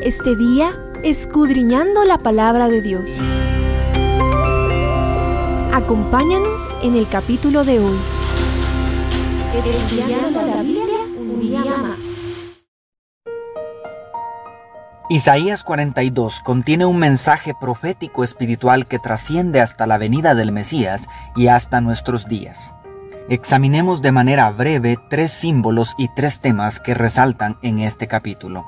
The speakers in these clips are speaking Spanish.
este día escudriñando la palabra de Dios. Acompáñanos en el capítulo de hoy. Estudiando la Biblia un día más. Isaías 42 contiene un mensaje profético espiritual que trasciende hasta la venida del Mesías y hasta nuestros días. Examinemos de manera breve tres símbolos y tres temas que resaltan en este capítulo.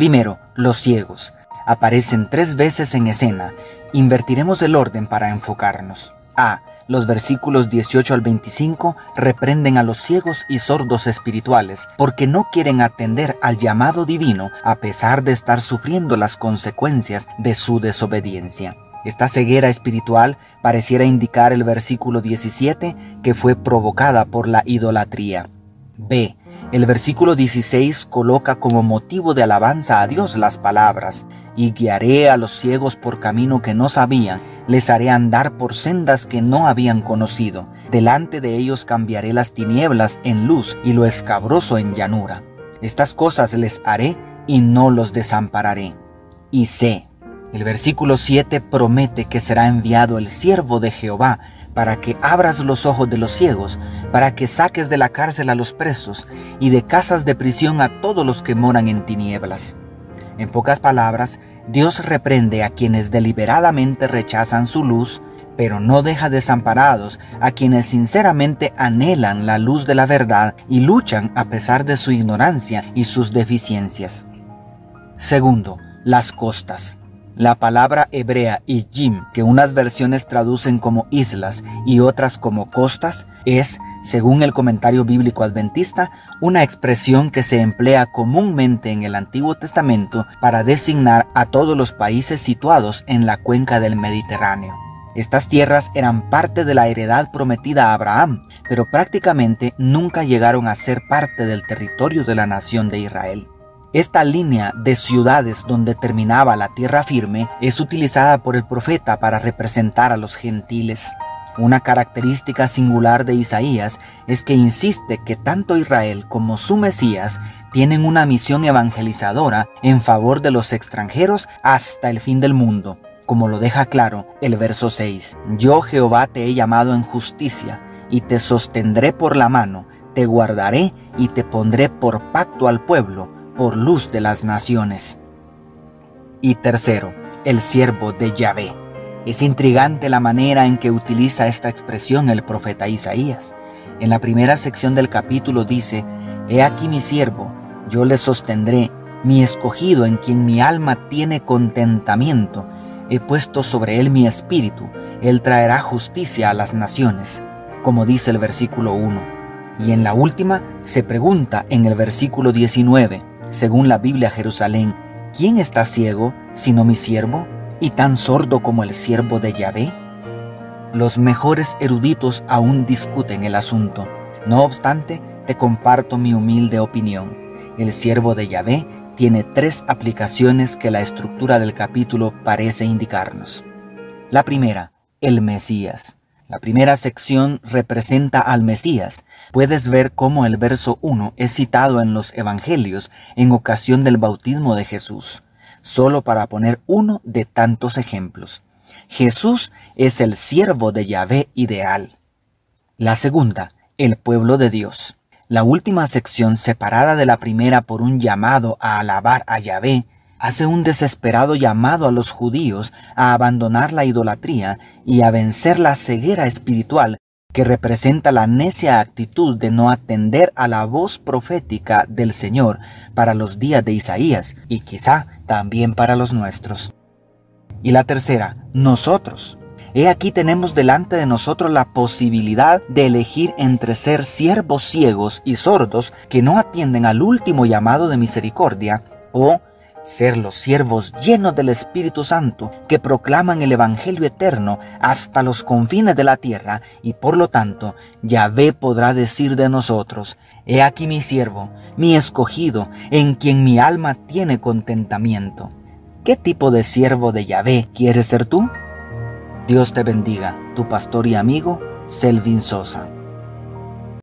Primero, los ciegos. Aparecen tres veces en escena. Invertiremos el orden para enfocarnos. A. Los versículos 18 al 25 reprenden a los ciegos y sordos espirituales porque no quieren atender al llamado divino a pesar de estar sufriendo las consecuencias de su desobediencia. Esta ceguera espiritual pareciera indicar el versículo 17 que fue provocada por la idolatría. B. El versículo 16 coloca como motivo de alabanza a Dios las palabras, y guiaré a los ciegos por camino que no sabían, les haré andar por sendas que no habían conocido, delante de ellos cambiaré las tinieblas en luz y lo escabroso en llanura. Estas cosas les haré y no los desampararé. Y sé, el versículo 7 promete que será enviado el siervo de Jehová para que abras los ojos de los ciegos, para que saques de la cárcel a los presos y de casas de prisión a todos los que moran en tinieblas. En pocas palabras, Dios reprende a quienes deliberadamente rechazan su luz, pero no deja desamparados a quienes sinceramente anhelan la luz de la verdad y luchan a pesar de su ignorancia y sus deficiencias. Segundo, las costas. La palabra hebrea Ijim, que unas versiones traducen como islas y otras como costas, es, según el comentario bíblico adventista, una expresión que se emplea comúnmente en el Antiguo Testamento para designar a todos los países situados en la cuenca del Mediterráneo. Estas tierras eran parte de la heredad prometida a Abraham, pero prácticamente nunca llegaron a ser parte del territorio de la nación de Israel. Esta línea de ciudades donde terminaba la tierra firme es utilizada por el profeta para representar a los gentiles. Una característica singular de Isaías es que insiste que tanto Israel como su Mesías tienen una misión evangelizadora en favor de los extranjeros hasta el fin del mundo, como lo deja claro el verso 6. Yo Jehová te he llamado en justicia, y te sostendré por la mano, te guardaré y te pondré por pacto al pueblo, por luz de las naciones. Y tercero, el siervo de Yahvé. Es intrigante la manera en que utiliza esta expresión el profeta Isaías. En la primera sección del capítulo dice, He aquí mi siervo, yo le sostendré, mi escogido en quien mi alma tiene contentamiento. He puesto sobre él mi espíritu, él traerá justicia a las naciones, como dice el versículo 1. Y en la última se pregunta en el versículo 19, según la Biblia Jerusalén, ¿quién está ciego sino mi siervo y tan sordo como el siervo de Yahvé? Los mejores eruditos aún discuten el asunto. No obstante, te comparto mi humilde opinión. El siervo de Yahvé tiene tres aplicaciones que la estructura del capítulo parece indicarnos. La primera, el Mesías. La primera sección representa al Mesías. Puedes ver cómo el verso 1 es citado en los Evangelios en ocasión del bautismo de Jesús, solo para poner uno de tantos ejemplos. Jesús es el siervo de Yahvé ideal. La segunda, el pueblo de Dios. La última sección, separada de la primera por un llamado a alabar a Yahvé, hace un desesperado llamado a los judíos a abandonar la idolatría y a vencer la ceguera espiritual que representa la necia actitud de no atender a la voz profética del Señor para los días de Isaías y quizá también para los nuestros. Y la tercera, nosotros. He aquí tenemos delante de nosotros la posibilidad de elegir entre ser siervos ciegos y sordos que no atienden al último llamado de misericordia o ser los siervos llenos del Espíritu Santo que proclaman el Evangelio eterno hasta los confines de la tierra y por lo tanto Yahvé podrá decir de nosotros, He aquí mi siervo, mi escogido, en quien mi alma tiene contentamiento. ¿Qué tipo de siervo de Yahvé quieres ser tú? Dios te bendiga, tu pastor y amigo, Selvin Sosa.